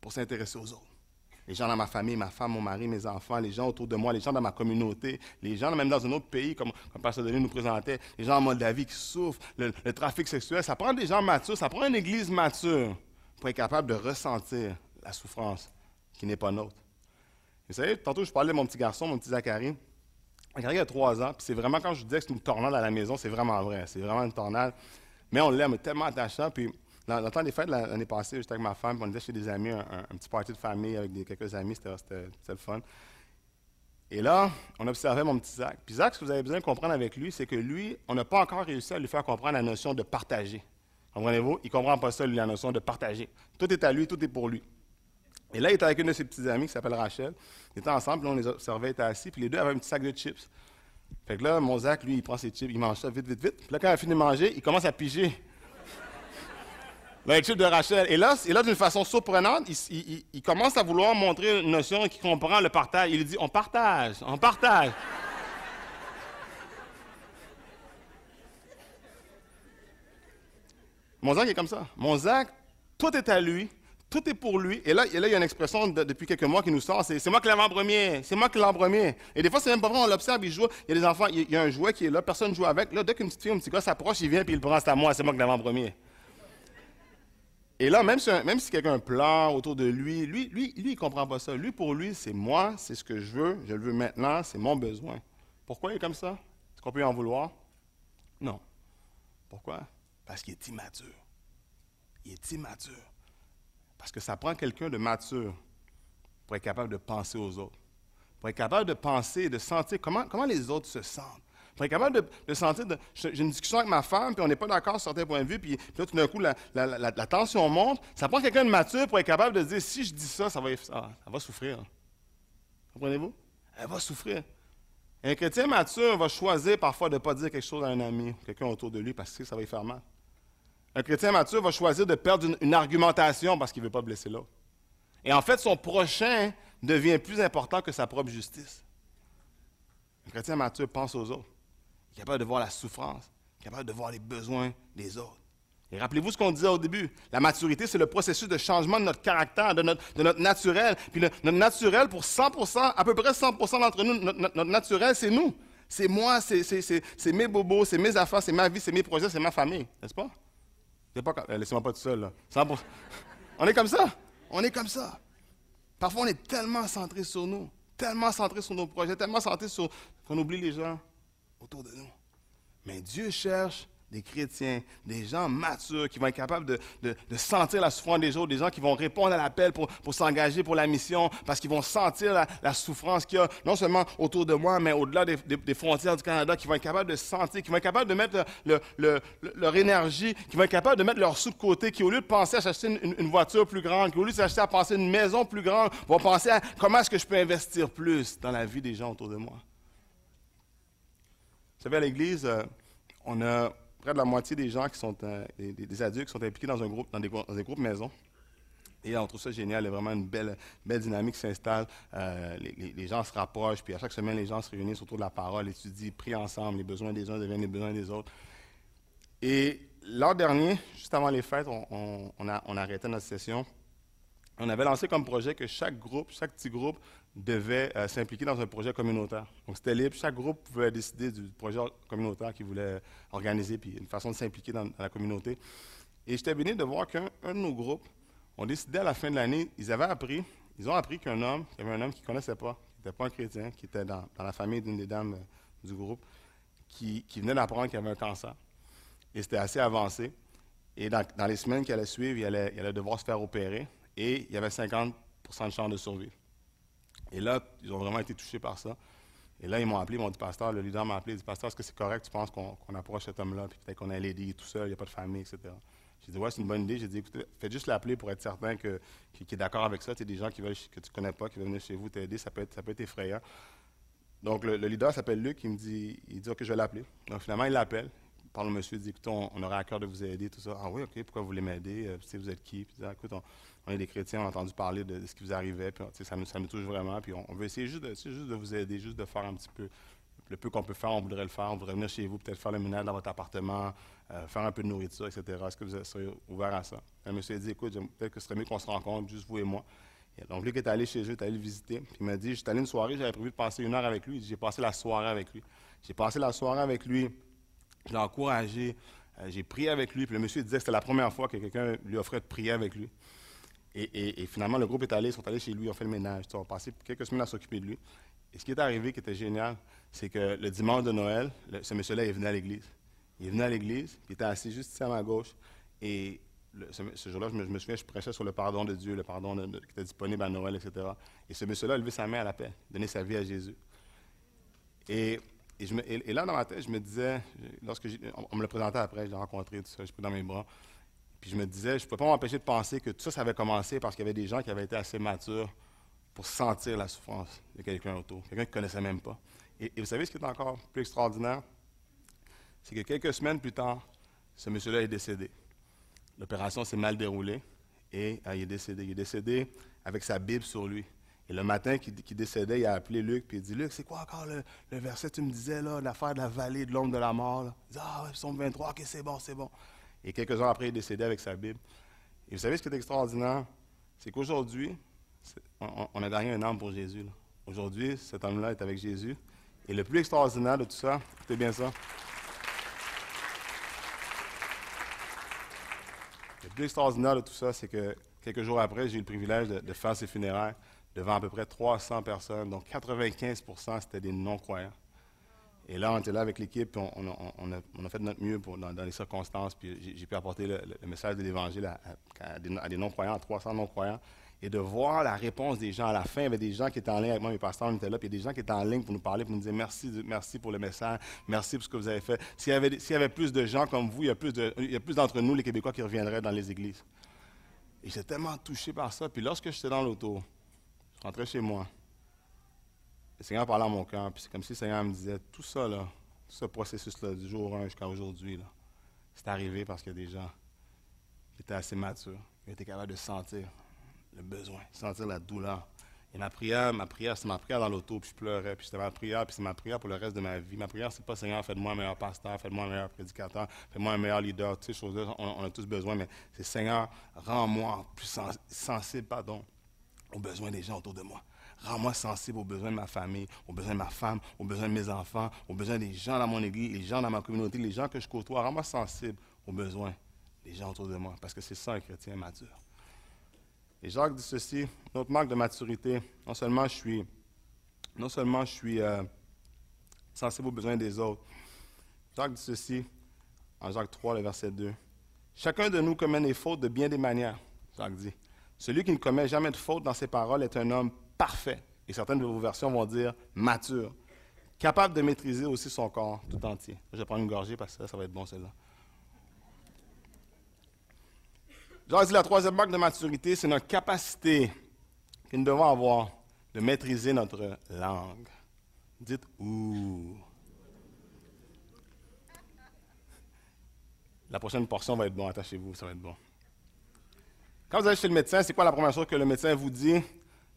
pour s'intéresser aux autres. les gens dans ma famille, ma femme, mon mari, mes enfants, les gens autour de moi, les gens dans ma communauté, les gens même dans un autre pays, comme, comme Pasteur Denis nous présentait, les gens en Moldavie qui souffrent, le, trafic sexuel. Ça prend des gens matures, ça prend une église mature pour être capable de ressentir la souffrance qui n'est pas nôtre. Vous savez, tantôt je parlais de mon petit garçon, mon petit Zachary. Zachary a trois ans, puis c'est vraiment quand je vous disais que c'est une tornade à la maison, c'est vraiment vrai, c'est vraiment une tornade. Mais on l'aime tellement attachant, puis dans le temps des fêtes, l'année passée, j'étais avec ma femme, on était chez des amis, un, petit party de famille avec quelques amis, c'était le fun. Et là, on observait mon petit Zach. Puis Zach, ce que vous avez besoin de comprendre avec lui, c'est que lui, on n'a pas encore réussi à lui faire comprendre la notion de partager. Comprenez-vous? Il ne comprend pas ça, lui, la notion de partager. Tout est à lui, tout est pour lui. Et là, il était avec une de ses petites amies qui s'appelle Rachel. Ils étaient ensemble, puis on les observait, ils étaient assis, puis les deux avaient un petit sac de chips. Fait que là, mon Zach, lui, il prend ses chips, il mange ça vite, vite, vite. Puis là, quand il a fini de manger, il commence à piger l'étude de Rachel. Et là, là d'une façon surprenante, il, commence à vouloir montrer une notion qui comprend le partage. Il dit, on partage, on partage. Mon Zach est comme ça. Mon Zach, tout est à lui, tout est pour lui. Et là, il y a une expression depuis quelques mois qui nous sort, c'est, moi qui l'ai en premier, c'est moi qui l'ai en premier. Et des fois, c'est même pas vrai, on l'observe, il joue, il y a des enfants, il y a un jouet qui est là, personne ne joue avec. Là, dès qu'une petite fille un petit gars s'approche, il vient puis il prend, c'est à moi, c'est moi qui l'ai en premier. Et là, même si, même si quelqu'un pleure autour de lui, lui, lui, lui, il ne comprend pas ça. Lui, pour lui, c'est moi, c'est ce que je veux, je le veux maintenant, c'est mon besoin. Pourquoi il est comme ça? Est-ce qu'on peut y en vouloir? Non. Pourquoi? Parce qu'il est immature. Il est immature. Parce que ça prend quelqu'un de mature pour être capable de penser aux autres, pour être capable de penser, de sentir comment, comment les autres se sentent pour être capable de, sentir, j'ai une discussion avec ma femme, puis on n'est pas d'accord sur certains points de vue, puis, là, tout d'un coup, la, tension monte. Ça prend quelqu'un de mature pour être capable de dire, si je dis ça, ça va, ça, va souffrir. Comprenez-vous? Elle va souffrir. un chrétien mature va choisir parfois de ne pas dire quelque chose à un ami, quelqu'un autour de lui, parce que ça va lui faire mal. Un chrétien mature va choisir de perdre une, argumentation parce qu'il ne veut pas blesser l'autre. Et en fait, son prochain devient plus important que sa propre justice. Un chrétien mature pense aux autres capable de voir la souffrance, capable de voir les besoins des autres. Et rappelez-vous ce qu'on disait au début. La maturité, c'est le processus de changement de notre caractère, de notre, de notre naturel. Puis notre naturel, pour 100%, à peu près 100% d'entre nous, notre, naturel, c'est nous. C'est moi, c'est mes bobos, c'est mes affaires, c'est ma vie, c'est mes projets, c'est ma famille. N'est-ce pas? Pas euh, Laissez-moi pas tout seul. On est comme ça? On est comme ça. Parfois, on est tellement centré sur nous, tellement centré sur nos projets, tellement centré sur qu'on oublie les gens autour de nous. Mais Dieu cherche des chrétiens, des gens matures qui vont être capables de, sentir la souffrance des autres, des gens qui vont répondre à l'appel pour, s'engager pour la mission, parce qu'ils vont sentir la, souffrance qu'il y a, non seulement autour de moi, mais au-delà des, frontières du Canada, qui vont être capables de sentir, qui vont être capables de mettre leur énergie, qui vont être capables de mettre leur sous de côté, qui au lieu de penser à acheter une, voiture plus grande, qui au lieu de s'acheter à penser une maison plus grande, vont penser à comment est-ce que je peux investir plus dans la vie des gens autour de moi. Vous savez, à l'Église, euh, on a près de la moitié des gens qui sont, euh, des, adultes qui sont impliqués dans, un groupe, dans, des, groupes maison. Et on trouve ça génial, il y a vraiment une belle, dynamique qui s'installe. Euh, les, gens se rapprochent, puis à chaque semaine, les gens se réunissent autour de la parole, étudient, prient ensemble, les besoins des uns deviennent les besoins des autres. Et l'an dernier, juste avant les fêtes, on, a, on arrêté notre session. On avait lancé comme projet que chaque groupe, chaque petit groupe, devait euh, s'impliquer dans un projet communautaire. Donc, c'était libre. Chaque groupe pouvait décider du projet communautaire qu'il voulait organiser, puis une façon de s'impliquer dans, la communauté. Et j'étais béni de voir qu'un de nos groupes, on décidait à la fin de l'année, ils avaient appris, ils ont appris qu'un homme, qu'il y avait un homme qu'ils ne connaissaient pas, qui n'était pas un chrétien, qui était dans, la famille d'une des dames euh, du groupe, qui, venait d'apprendre qu'il avait un cancer. Et c'était assez avancé. Et dans, les semaines qui allaient suivre, il allait, devoir se faire opérer. Et il y avait 50% de chance de survie. Et là, ils ont vraiment été touchés par ça. Et là, ils m'ont appelé, ils m'ont dit, pasteur, le leader m'a appelé, il dit, pasteur, est-ce que c'est correct, tu penses qu'on approche cet homme-là, puis peut-être qu'on a l'aider tout seul, il n'y a pas de famille, etc. J'ai dit, ouais, c'est une bonne idée. J'ai dit, écoutez, faites juste l'appeler pour être certain qu'il est d'accord avec ça. Tu des gens qui veulent, que tu ne connais pas, qui veulent venir chez vous t'aider, ça peut être, ça peut être effrayant. Donc, le, leader s'appelle Luc, il me dit, il dit, OK, je vais l'appeler. Donc, finalement, il l'appelle. Il parle au monsieur, il dit, écoute, on, aurait à cœur de vous aider, tout ça. Ah oui, OK, pourquoi vous voulez m'aider? Euh, vous êtes qui? Puis, dit, écoute, on, on est des chrétiens, on a entendu parler de, ce qui vous arrivait, puis ça nous, touche vraiment, puis on, veut essayer juste de, juste de vous aider, juste de faire un petit peu, le peu qu'on peut faire, on voudrait le faire, on voudrait venir chez vous, peut-être faire le ménage dans votre appartement, euh, faire un peu de nourriture, etc. Est-ce que vous serez ouvert à ça? Le monsieur a dit, écoute, peut-être que ce serait mieux qu'on se rencontre, juste vous et moi. Donc, lui qui est allé chez eux, est allé le visiter. Puis il m'a dit, j'étais allé une soirée, j'avais prévu de passer une heure avec lui. J'ai passé la soirée avec lui. J'ai passé la soirée avec lui. Je l'ai encouragé. Euh, j'ai prié avec lui. Puis le monsieur disait que c'était la première fois que quelqu'un lui offrait de prier avec lui. Et, finalement, le groupe est allé, ils sont allés chez lui, ont fait le ménage. Ils ont passé quelques semaines à s'occuper de lui. Et ce qui est arrivé, qui était génial, c'est que le dimanche de Noël, ce monsieur-là est venu à l'église. Il est venu à l'église, il était assis juste ici à ma gauche. Et ce, jour-là, je me, souviens, je prêchais sur le pardon de Dieu, le pardon qui était disponible à Noël, etc. Et ce monsieur-là a levé sa main à la paix, donné sa vie à Jésus. Et, et, là, dans ma tête, je me disais, lorsque on, me le présentait après, je l'ai rencontré, tout ça, je pris dans mes bras. Puis je me disais, je ne pouvais pas m'empêcher de penser que tout ça, ça avait commencé parce qu'il y avait des gens qui avaient été assez matures pour sentir la souffrance de quelqu'un autour, quelqu'un qui ne connaissait même pas. Et, vous savez ce qui est encore plus extraordinaire? C'est que quelques semaines plus tard, ce monsieur-là est décédé. L'opération s'est mal déroulée et euh, il est décédé. Il est décédé avec sa Bible sur lui. Et le matin qu'il décédait, il a appelé Luc, puis il dit Luc, c'est quoi encore le, verset? Que tu me disais, là, l'affaire de la vallée de l'ombre de la mort Il dit Ah, psaume 23, ok, c'est bon, c'est bon. Et quelques heures après, il est décédé avec sa Bible. Et vous savez ce qui est extraordinaire? C'est qu'aujourd'hui, on, a gagné un âme pour Jésus. Aujourd'hui, cet homme-là est avec Jésus. Et le plus extraordinaire de tout ça, écoutez bien ça. Le plus extraordinaire de tout ça, c'est que quelques jours après, j'ai eu le privilège de, faire ses funérailles devant à peu près 300 personnes, donc 95% c'était des non-croyants. Et là, on était là avec l'équipe, on, on, a, fait de notre mieux dans, les circonstances, puis j'ai pu apporter le, message de l'Évangile à, des, non-croyants, à 300 non-croyants, et de voir la réponse des gens. À la fin, il y avait des gens qui étaient en ligne avec moi, mes pasteurs, on était là, puis il y a des gens qui étaient en ligne pour nous parler, pour nous dire merci, merci pour le message, merci pour ce que vous avez fait. S'il y avait, y avait plus de gens comme vous, il y a plus, de, il y a plus d'entre nous, les Québécois, qui reviendraient dans les églises. Et j'étais tellement touché par ça. Puis lorsque j'étais dans l'auto, je rentrais chez moi, le Seigneur parlait à mon cœur, puis c'est comme si le Seigneur me disait, tout ça, là, tout ce processus-là, du jour 1 jusqu'à aujourd'hui, c'est arrivé parce qu'il y a des gens qui étaient assez matures, qui étaient capables de sentir le besoin, sentir la douleur. Et ma prière, ma prière, c'est ma prière dans l'auto, puis je pleurais, puis c'était ma prière, puis c'est ma prière pour le reste de ma vie. Ma prière, c'est pas Seigneur, fais-moi un meilleur pasteur, fais-moi un meilleur prédicateur, fais-moi un meilleur leader, toutes ces choses-là, on, a tous besoin, mais c'est Seigneur, rends-moi plus sensible, pardon, aux besoins des gens autour de moi. Rends-moi sensible aux besoins de ma famille, aux besoins de ma femme, aux besoins de mes enfants, aux besoins des gens dans mon église, les gens dans ma communauté, les gens que je côtoie. Rends-moi sensible aux besoins des gens autour de moi, parce que c'est ça un chrétien mature. Et Jacques dit ceci, notre marque de maturité, non seulement je suis, non seulement je suis euh, sensible aux besoins des autres, Jacques dit ceci en Jacques 3, le verset 2. Chacun de nous commet des fautes de bien des manières, Jacques dit. Celui qui ne commet jamais de faute dans ses paroles est un homme parfait. Et certaines de vos versions vont dire mature. Capable de maîtriser aussi son corps tout entier. Je vais prendre une gorgée parce que ça, va être bon celle-là. Dit la troisième marque de maturité, c'est notre capacité que nous devons avoir de maîtriser notre langue. Dites ouh. La prochaine portion va être bon, attachez-vous, ça va être bon. Quand vous allez chez le médecin, c'est quoi la première chose que le médecin vous dit?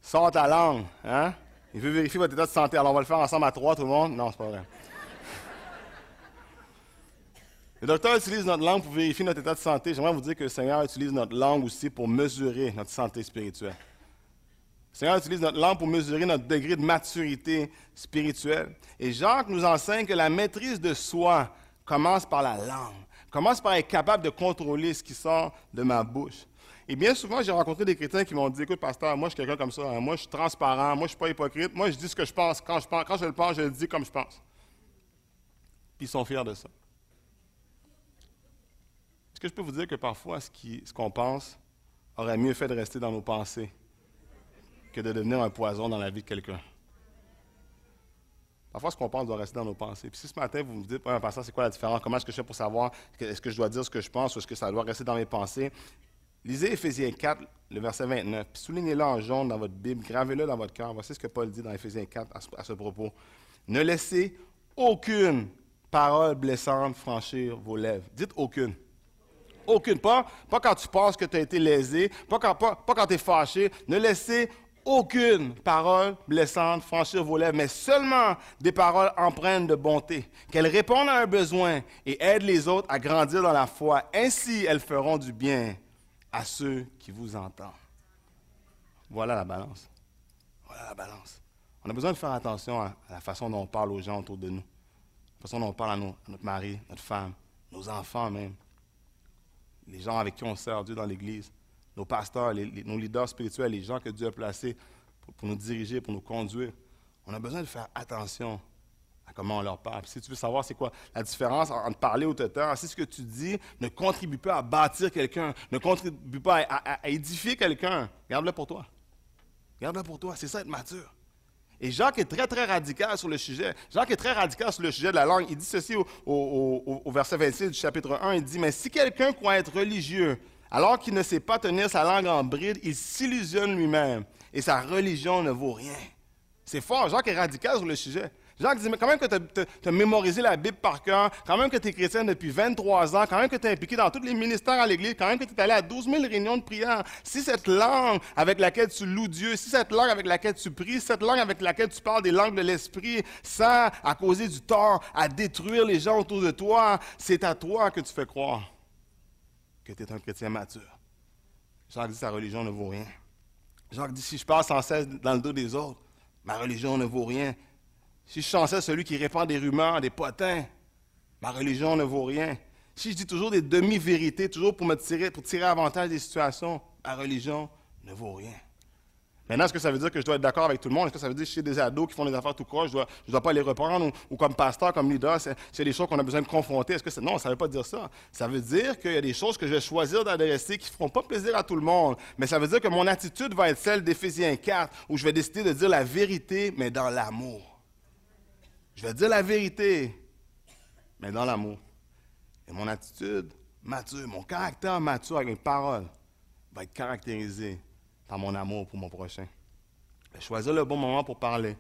Sors ta langue. Hein? Il veut vérifier votre état de santé. Alors, on va le faire ensemble à trois, tout le monde? Non, c'est pas vrai. Le docteur utilise notre langue pour vérifier notre état de santé. J'aimerais vous dire que le Seigneur utilise notre langue aussi pour mesurer notre santé spirituelle. Le Seigneur utilise notre langue pour mesurer notre degré de maturité spirituelle. Et Jacques nous enseigne que la maîtrise de soi commence par la langue, commence par être capable de contrôler ce qui sort de ma bouche. Et bien souvent, j'ai rencontré des chrétiens qui m'ont dit Écoute, pasteur, moi, je suis quelqu'un comme ça. Hein. Moi, je suis transparent. Moi, je ne suis pas hypocrite. Moi, je dis ce que je pense. Quand je, pense, quand je le pense, je le dis comme je pense. Puis ils sont fiers de ça. Est-ce que je peux vous dire que parfois, ce qu'on pense aurait mieux fait de rester dans nos pensées que de devenir un poison dans la vie de quelqu'un? Parfois, ce qu'on pense doit rester dans nos pensées. Puis si ce matin, vous me dites, un pasteur, c'est quoi la différence? Comment est-ce que je fais pour savoir est-ce que je dois dire ce que je pense ou est-ce que ça doit rester dans mes pensées? Lisez Éphésiens 4, le verset 29, puis soulignez-le en jaune dans votre Bible, gravez-le dans votre cœur. Voici ce que Paul dit dans Éphésiens 4 à ce, propos. Ne laissez aucune parole blessante franchir vos lèvres. Dites aucune. Aucune. Pas, pas quand tu penses que tu as été lésé, pas quand, pas, pas quand tu es fâché. Ne laissez aucune parole blessante franchir vos lèvres, mais seulement des paroles empreintes de bonté, qu'elles répondent à un besoin et aident les autres à grandir dans la foi. Ainsi, elles feront du bien à ceux qui vous entendent. Voilà la balance. Voilà la balance. On a besoin de faire attention à, la façon dont on parle aux gens autour de nous, la façon dont on parle à, notre mari, notre femme, nos enfants même, les gens avec qui on sert Dieu dans l'Église, nos pasteurs, nos leaders spirituels, les gens que Dieu a placés pour, nous diriger, pour nous conduire. On a besoin de faire attention à comment on leur parle. si tu veux savoir c'est quoi la différence entre parler au tuteur, si ce que tu dis ne contribue pas à bâtir quelqu'un, ne contribue pas à, édifier quelqu'un, garde-le pour toi. Garde-le pour toi, c'est ça être mature. Et Jacques est très, très radical sur le sujet. Jacques est très radical sur le sujet de la langue. Il dit ceci au, verset 26 du chapitre 1. Il dit, mais si quelqu'un croit être religieux, alors qu'il ne sait pas tenir sa langue en bride, il s'illusionne lui-même. Et sa religion ne vaut rien. C'est fort. Jacques est radical sur le sujet. Jacques dit, mais quand même que tu as, mémorisé la Bible par cœur, quand même que tu es chrétien depuis 23 ans, quand même que tu es impliqué dans tous les ministères à l'Église, quand même que tu es allé à 12 000 réunions de prière, si cette langue avec laquelle tu loues Dieu, si cette langue avec laquelle tu pries, cette langue avec laquelle tu parles des langues de l'Esprit, ça à causer du tort, à détruire les gens autour de toi, c'est à toi que tu fais croire que tu es un chrétien mature. Jacques dit, sa religion ne vaut rien. Jacques dit, si je parle sans cesse dans le dos des autres, ma religion ne vaut rien. Si je chancelle celui qui répand des rumeurs, des potins, ma religion ne vaut rien. Si je dis toujours des demi-vérités, toujours pour me tirer, pour tirer avantage des situations, ma religion ne vaut rien. Maintenant, est-ce que ça veut dire que je dois être d'accord avec tout le monde? Est-ce que ça veut dire que chez des ados qui font des affaires tout court, je ne dois, pas les reprendre? Ou, comme pasteur, comme leader, c'est des choses qu'on a besoin de confronter? Est-ce que Non, ça ne veut pas dire ça. Ça veut dire qu'il y a des choses que je vais choisir d'adresser qui ne feront pas plaisir à tout le monde. Mais ça veut dire que mon attitude va être celle d'Éphésiens 4, où je vais décider de dire la vérité, mais dans l'amour. Je vais dire la vérité, mais dans l'amour. Et mon attitude mature, mon caractère mature avec mes paroles va être caractérisé par mon amour pour mon prochain. Je vais choisir le bon moment pour parler,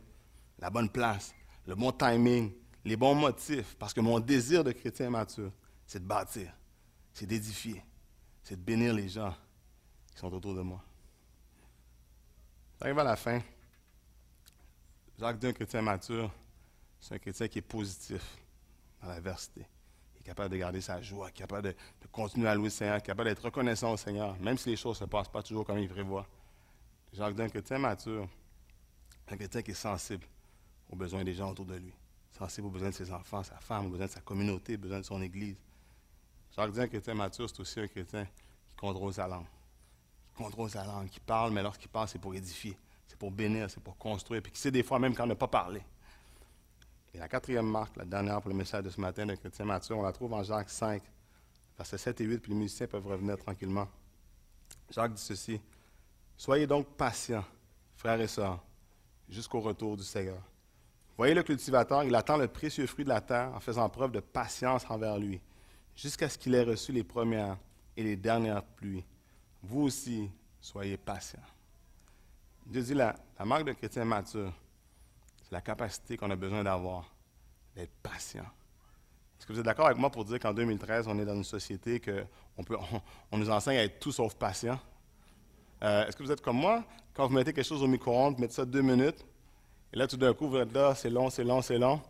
la bonne place, le bon timing, les bons motifs, parce que mon désir de chrétien mature, c'est de bâtir, c'est d'édifier, c'est de bénir les gens qui sont autour de moi. J'arrive à la fin. Jacques dit un chrétien mature, c'est un chrétien qui est positif dans l'adversité. Il est capable de garder sa joie, capable de, continuer à louer le Seigneur, capable d'être reconnaissant au Seigneur, même si les choses ne se passent pas toujours comme il prévoit. Jacques dit un chrétien mature, un chrétien qui est sensible aux besoins des gens autour de lui, sensible aux besoins de ses enfants, sa femme, aux besoins de sa communauté, aux besoins de son Église. Jacques dit un chrétien mature, c'est aussi un chrétien qui contrôle sa langue. Qui contrôle sa langue, qui parle, mais lorsqu'il parle, c'est pour édifier, c'est pour bénir, c'est pour construire, puis qui sait des fois même quand ne pas parler. Et la quatrième marque, la dernière pour le message de ce matin de chrétien mature, on la trouve en Jacques 5, versets 7 et 8, puis les musiciens peuvent revenir tranquillement. Jacques dit ceci Soyez donc patients, frères et sœurs, jusqu'au retour du Seigneur. Voyez le cultivateur, il attend le précieux fruit de la terre en faisant preuve de patience envers lui, jusqu'à ce qu'il ait reçu les premières et les dernières pluies. Vous aussi, soyez patients. Dieu dit la, la marque de chrétien mature, c'est la capacité qu'on a besoin d'avoir, d'être patient. Est-ce que vous êtes d'accord avec moi pour dire qu'en 2013, on est dans une société peut, on, nous enseigne à être tout sauf patient? Euh, est-ce que vous êtes comme moi? Quand vous mettez quelque chose au micro-ondes, vous mettez ça deux minutes, et là, tout d'un coup, vous êtes là, c'est long, c'est long, c'est long.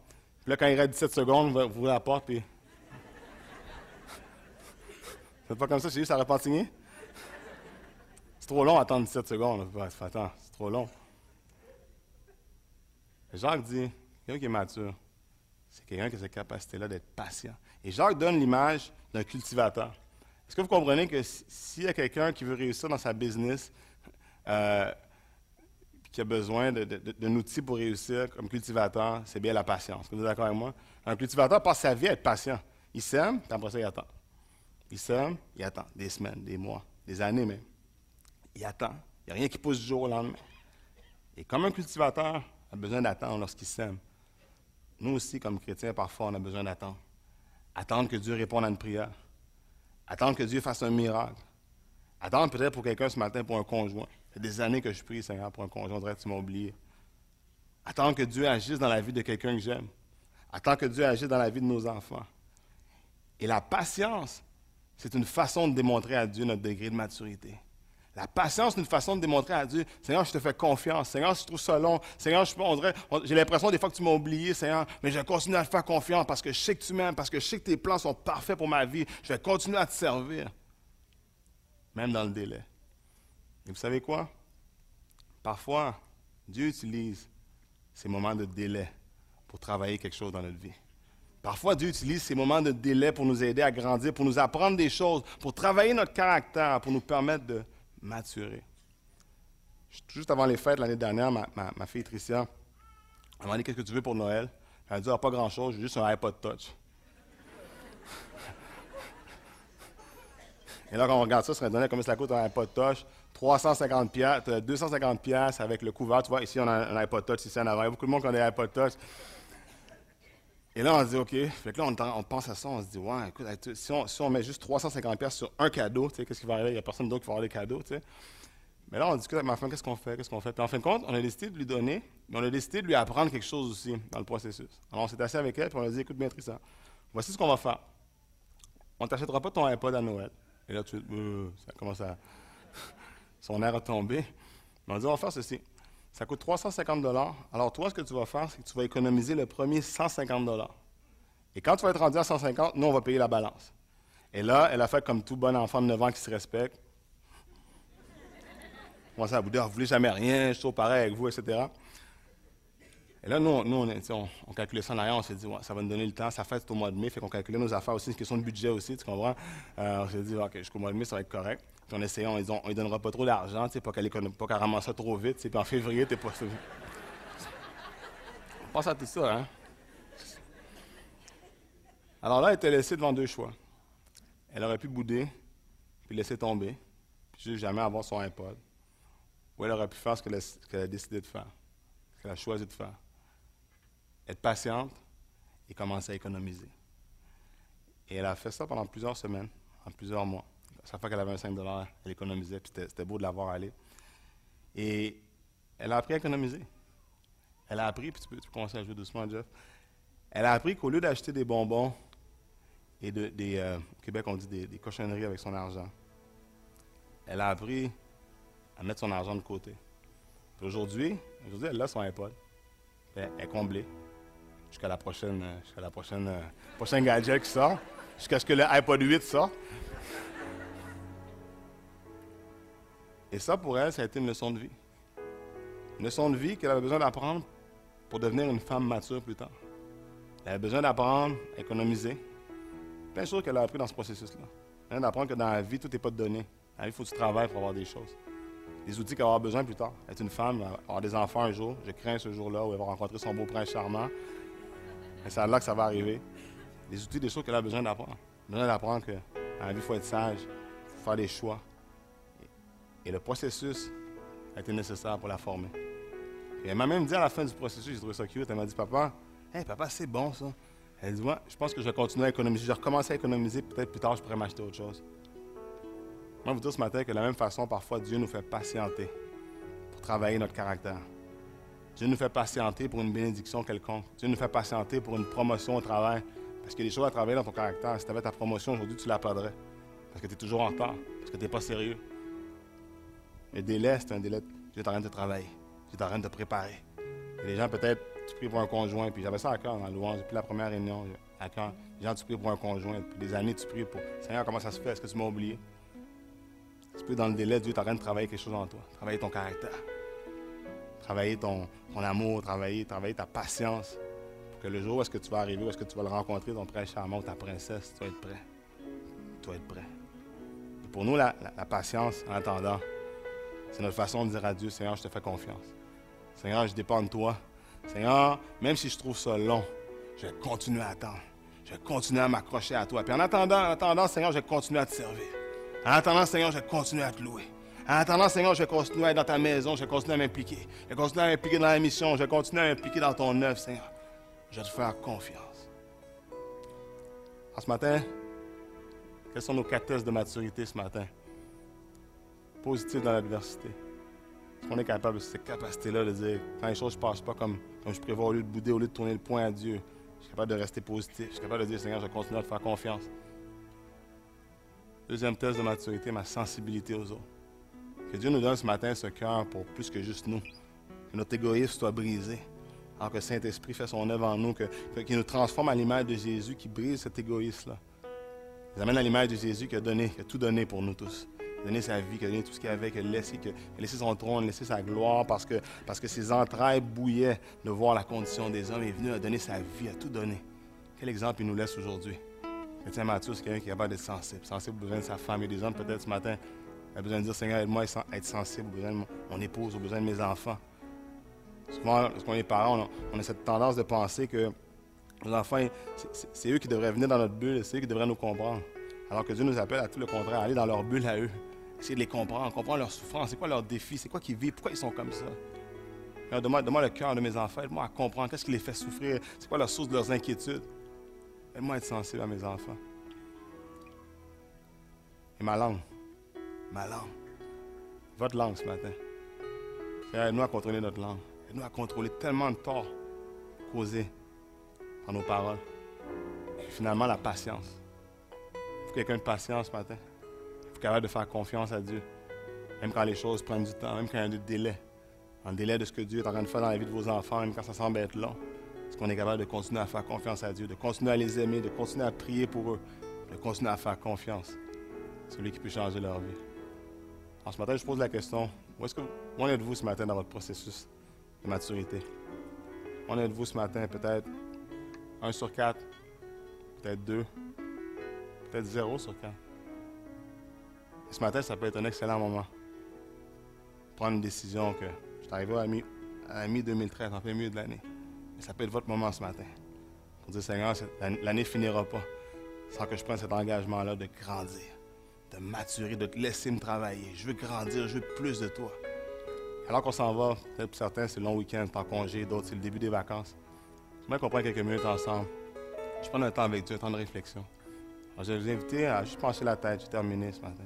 Puis là, quand il reste 17 secondes, vous ouvrez la porte, puis. c'est pas comme ça chez vous, ça repentigné? C'est trop long à attendre 17 secondes. Attends, c'est trop long. Jacques dit, quelqu'un qui est mature, c'est quelqu'un qui a cette capacité-là d'être patient. Et Jacques donne l'image d'un cultivateur. Est-ce que vous comprenez que s'il y a quelqu'un qui veut réussir dans sa business, euh, qui a besoin d'un outil pour réussir comme cultivateur, c'est bien la patience. Vous êtes d'accord avec moi? Un cultivateur passe sa vie à être patient. Il sème, puis après ça, il attend. Il sème, il attend. Des semaines, des mois, des années même. Il attend. Il n'y a rien qui pousse du jour au lendemain. Et comme un cultivateur, a besoin d'attendre lorsqu'il s'aime. Nous aussi, comme chrétiens, parfois, on a besoin d'attendre. Attendre que Dieu réponde à une prière. Attendre que Dieu fasse un miracle. Attendre peut-être pour quelqu'un ce matin pour un conjoint. Ça fait des années que je prie, Seigneur, pour un conjoint. On tu m'as oublié. Attendre que Dieu agisse dans la vie de quelqu'un que j'aime. Attendre que Dieu agisse dans la vie de nos enfants. Et la patience, c'est une façon de démontrer à Dieu notre degré de maturité. La patience, c'est une façon de démontrer à Dieu, Seigneur, je te fais confiance. Seigneur, je trouve ça long. Seigneur, j'ai l'impression des fois que tu m'as oublié, Seigneur, mais je vais continuer à te faire confiance parce que je sais que tu m'aimes, parce que je sais que tes plans sont parfaits pour ma vie. Je vais continuer à te servir, même dans le délai. Et vous savez quoi? Parfois, Dieu utilise ces moments de délai pour travailler quelque chose dans notre vie. Parfois, Dieu utilise ces moments de délai pour nous aider à grandir, pour nous apprendre des choses, pour travailler notre caractère, pour nous permettre de maturer. Juste avant les fêtes l'année dernière, ma, fille Tricia m'a demandé Qu'est-ce que tu veux pour Noël Elle a dit ah, Pas grand-chose, juste un iPod Touch. Et là, quand on regarde ça, serait donné combien ça coûte un iPod Touch 350 pièces, 250 pièces avec le couvert. Tu vois, ici, on a un iPod Touch, ici en avant. Il y a beaucoup de monde qui a des iPod Touch. Et là, on se dit, OK. Fait que là, on, pense à ça, on se dit, ouais, écoute, si on, met juste 350$ sur un cadeau, qu'est-ce qui va arriver? Il n'y a personne d'autre qui va avoir des cadeaux, tu sais. Mais là, on discute avec ma femme, qu'est-ce qu'on fait? Qu'est-ce qu'on fait? Puis en fin de compte, on a décidé de lui donner, mais on a décidé de lui apprendre quelque chose aussi dans le processus. Alors, on s'est assis avec elle, puis on a dit, écoute, bien, ça. voici ce qu'on va faire. On ne t'achètera pas ton iPod à Noël. Et là, tu euh, ça commence à. Son air a tombé. On a dit, on va faire ceci. Ça coûte 350 Alors, toi, ce que tu vas faire, c'est que tu vas économiser le premier 150 Et quand tu vas être rendu à 150, nous, on va payer la balance. Et là, elle a fait comme tout bon enfant de 9 ans qui se respecte. On à vous dire, vous voulez jamais rien, je suis trop pareil avec vous, etc. Et là, nous, nous on, on, calculait ça en arrière, on s'est dit, ça va nous donner le temps, ça fait au mois de mai, fait qu'on calculait nos affaires aussi, c'est une question de budget aussi, tu comprends? Euh, on s'est dit, OK, jusqu'au mois de mai, ça va être correct. Puis on essayait, on, lui donnera pas trop d'argent, pas qu'elle qu'elle ramasse ça trop vite. Puis en février, t'es pas. on pense à tout ça, hein? Alors là, elle était laissée devant deux choix. Elle aurait pu bouder, puis laisser tomber, puis jamais avoir son iPod. Ou elle aurait pu faire ce qu'elle a décidé de faire, ce qu'elle a choisi de faire. Être patiente et commencer à économiser. Et elle a fait ça pendant plusieurs semaines, en plusieurs mois chaque fois qu'elle avait un 5 elle économisait, puis c'était beau de la voir aller. Et elle a appris à économiser. Elle a appris, puis tu peux, commencer à jouer doucement, Jeff. Elle a appris qu'au lieu d'acheter des bonbons et de, des, euh, au Québec, on dit des, cochonneries avec son argent, elle a appris à mettre son argent de côté. Aujourd'hui, aujourd'hui, elle a son iPod. Elle est comblée jusqu'à la prochaine, euh, jusqu'à la prochaine, euh, prochaine gadget qui sort, jusqu'à ce que le iPod 8 sorte. Et ça, pour elle, ça a été une leçon de vie. Une leçon de vie qu'elle avait besoin d'apprendre pour devenir une femme mature plus tard. Elle avait besoin d'apprendre à économiser. Plein de choses qu'elle a appris dans ce processus-là. Elle d'apprendre que dans la vie, tout n'est pas donné. Dans la vie, il faut que tu travailles pour avoir des choses. Des outils qu'elle avoir besoin plus tard. Être une femme, avoir des enfants un jour. Je crains ce jour-là où elle va rencontrer son beau prince charmant. Et c'est là que ça va arriver. Des outils, des choses qu'elle a besoin d'apprendre. Besoin d'apprendre que dans la vie, il faut être sage. Il faut faire des choix. Et le processus a été nécessaire pour la former. Et elle m'a même dit à la fin du processus, j'ai trouvé ça cute, elle m'a dit, papa, hey, papa, c'est bon ça. Elle dit, moi, je pense que je vais continuer à économiser. Je vais recommencer à économiser, peut-être plus tard, je pourrais m'acheter autre chose. Moi, vous dire ce matin que de la même façon, parfois, Dieu nous fait patienter pour travailler notre caractère. Dieu nous fait patienter pour une bénédiction quelconque. Dieu nous fait patienter pour une promotion au travail. Parce a des choses à travailler dans ton caractère. Si tu avais ta promotion aujourd'hui, tu la Parce que tu es toujours en retard. Parce que tu n'es pas sérieux. Le délai, c'est un délai. Est en train de travailler. Est en train de préparer. Les gens, peut-être, tu pries pour un conjoint, puis j'avais ça à cœur la louange, depuis la première réunion, à cœur. Les gens, tu pries pour un conjoint, des années, tu pries pour. Seigneur, comment ça se fait? Est-ce que tu m'as oublié? Tu peux, dans le délai, Dieu est en train de travailler quelque chose en toi. Travailler ton caractère. Travailler ton, ton amour, travailler, travailler ta patience. Pour que le jour où est-ce que tu vas arriver, où est-ce que tu vas le rencontrer, ton prince charmant ou ta princesse, tu vas être prêt. Tu vas être prêt. Pour nous, la patience, en attendant, c'est notre façon de dire à Dieu, Seigneur, je te fais confiance. Seigneur, je dépends de toi. Seigneur, même si je trouve ça long, je vais continuer à attendre. Je vais continuer à m'accrocher à toi. Puis en attendant, en attendant, Seigneur, je vais continuer à te servir. En attendant, Seigneur, je vais continuer à te louer. En attendant, Seigneur, je vais continuer à être dans ta maison, je vais continuer à m'impliquer. Je vais continuer à m'impliquer dans la mission, je vais continuer à m'impliquer dans ton œuvre, Seigneur. Je vais te faire confiance. En ce matin, quels sont nos quatre tests de maturité ce matin? Positif dans l'adversité. Est-ce qu'on est capable de cette capacité-là de dire, quand les choses ne passent pas comme, comme je prévois, au lieu de bouder, au lieu de tourner le poing à Dieu, je suis capable de rester positif. Je suis capable de dire, Seigneur, je continue à te faire confiance. Deuxième test de maturité, ma sensibilité aux autres. Que Dieu nous donne ce matin ce cœur pour plus que juste nous. Que notre égoïsme soit brisé. Alors que le Saint-Esprit fait son œuvre en nous, qu'il nous transforme à l'image de Jésus, qui brise cet égoïsme-là. Nous amène à l'image de Jésus qui a donné, qui a tout donné pour nous tous donné sa vie, qui a donné tout ce qu'il avait, qui a laissé, qui a son trône, laissé sa gloire, parce que, parce que ses entrailles bouillaient de voir la condition des hommes. Il est venu à donner sa vie, à tout donner. Quel exemple il nous laisse aujourd'hui? Chrétien Matthieu, c'est quelqu'un qui est capable d'être sensible. Sensible aux besoins de sa femme et des hommes, peut-être ce matin. Il a besoin de dire, Seigneur, aide-moi à être sensible aux besoins de mon épouse, aux besoins de mes enfants. Souvent, lorsqu'on est parents, on a, cette tendance de penser que nos enfants, c'est eux qui devraient venir dans notre bulle, c'est eux qui devraient nous comprendre. Alors que Dieu nous appelle à tout le contraire, à aller dans leur bulle à eux, essayer de les comprendre, comprendre leurs souffrances, c'est quoi leurs défis, c'est quoi qu'ils vivent, pourquoi ils sont comme ça? Demande-moi le cœur de mes enfants, aide-moi à comprendre qu'est-ce qui les fait souffrir, c'est quoi la source de leurs inquiétudes? Aide-moi à être sensible à mes enfants. Et ma langue, ma langue, votre langue ce matin. Aide-nous à contrôler notre langue. Aide-nous à contrôler tellement de torts causés par nos paroles. Et finalement, la patience. Il faut quelqu'un de patience ce matin. Capable de faire confiance à Dieu. Même quand les choses prennent du temps, même quand il y a du délai. Un délai de ce que Dieu est en train de faire dans la vie de vos enfants, même quand ça semble être long. Est-ce qu'on est capable de continuer à faire confiance à Dieu, de continuer à les aimer, de continuer à prier pour eux, de continuer à faire confiance celui qui peut changer leur vie? Alors ce matin, je pose la question, où, est-ce que, où en êtes-vous ce matin dans votre processus de maturité? Où en êtes-vous ce matin? Peut-être 1 sur 4, peut-être 2, peut-être 0 sur 4. Ce matin, ça peut être un excellent moment. Prendre une décision que je suis arrivé à la mi-2013, en plein milieu de l'année. Mais ça peut être votre moment ce matin. Pour dire, Seigneur, l'année finira pas sans que je prenne cet engagement-là de grandir de maturer, de te laisser me travailler. Je veux grandir, je veux plus de toi. Alors qu'on s'en va, peut-être pour certains, c'est le long week-end, en congé, d'autres, c'est le début des vacances. J'aimerais qu'on prenne quelques minutes ensemble. Je prends un temps avec Dieu, un temps de réflexion. je vais vous inviter à juste pencher la tête. J'ai terminé ce matin.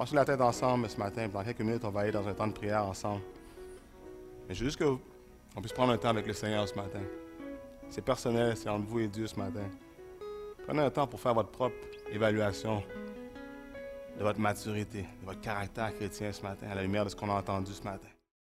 Pencher la tête ensemble ce matin. Dans quelques minutes, on va aller dans un temps de prière ensemble. Mais je veux juste qu'on puisse prendre un temps avec le Seigneur ce matin. C'est personnel, c'est entre vous et Dieu ce matin. Prenez un temps pour faire votre propre évaluation de votre maturité, de votre caractère chrétien ce matin, à la lumière de ce qu'on a entendu ce matin.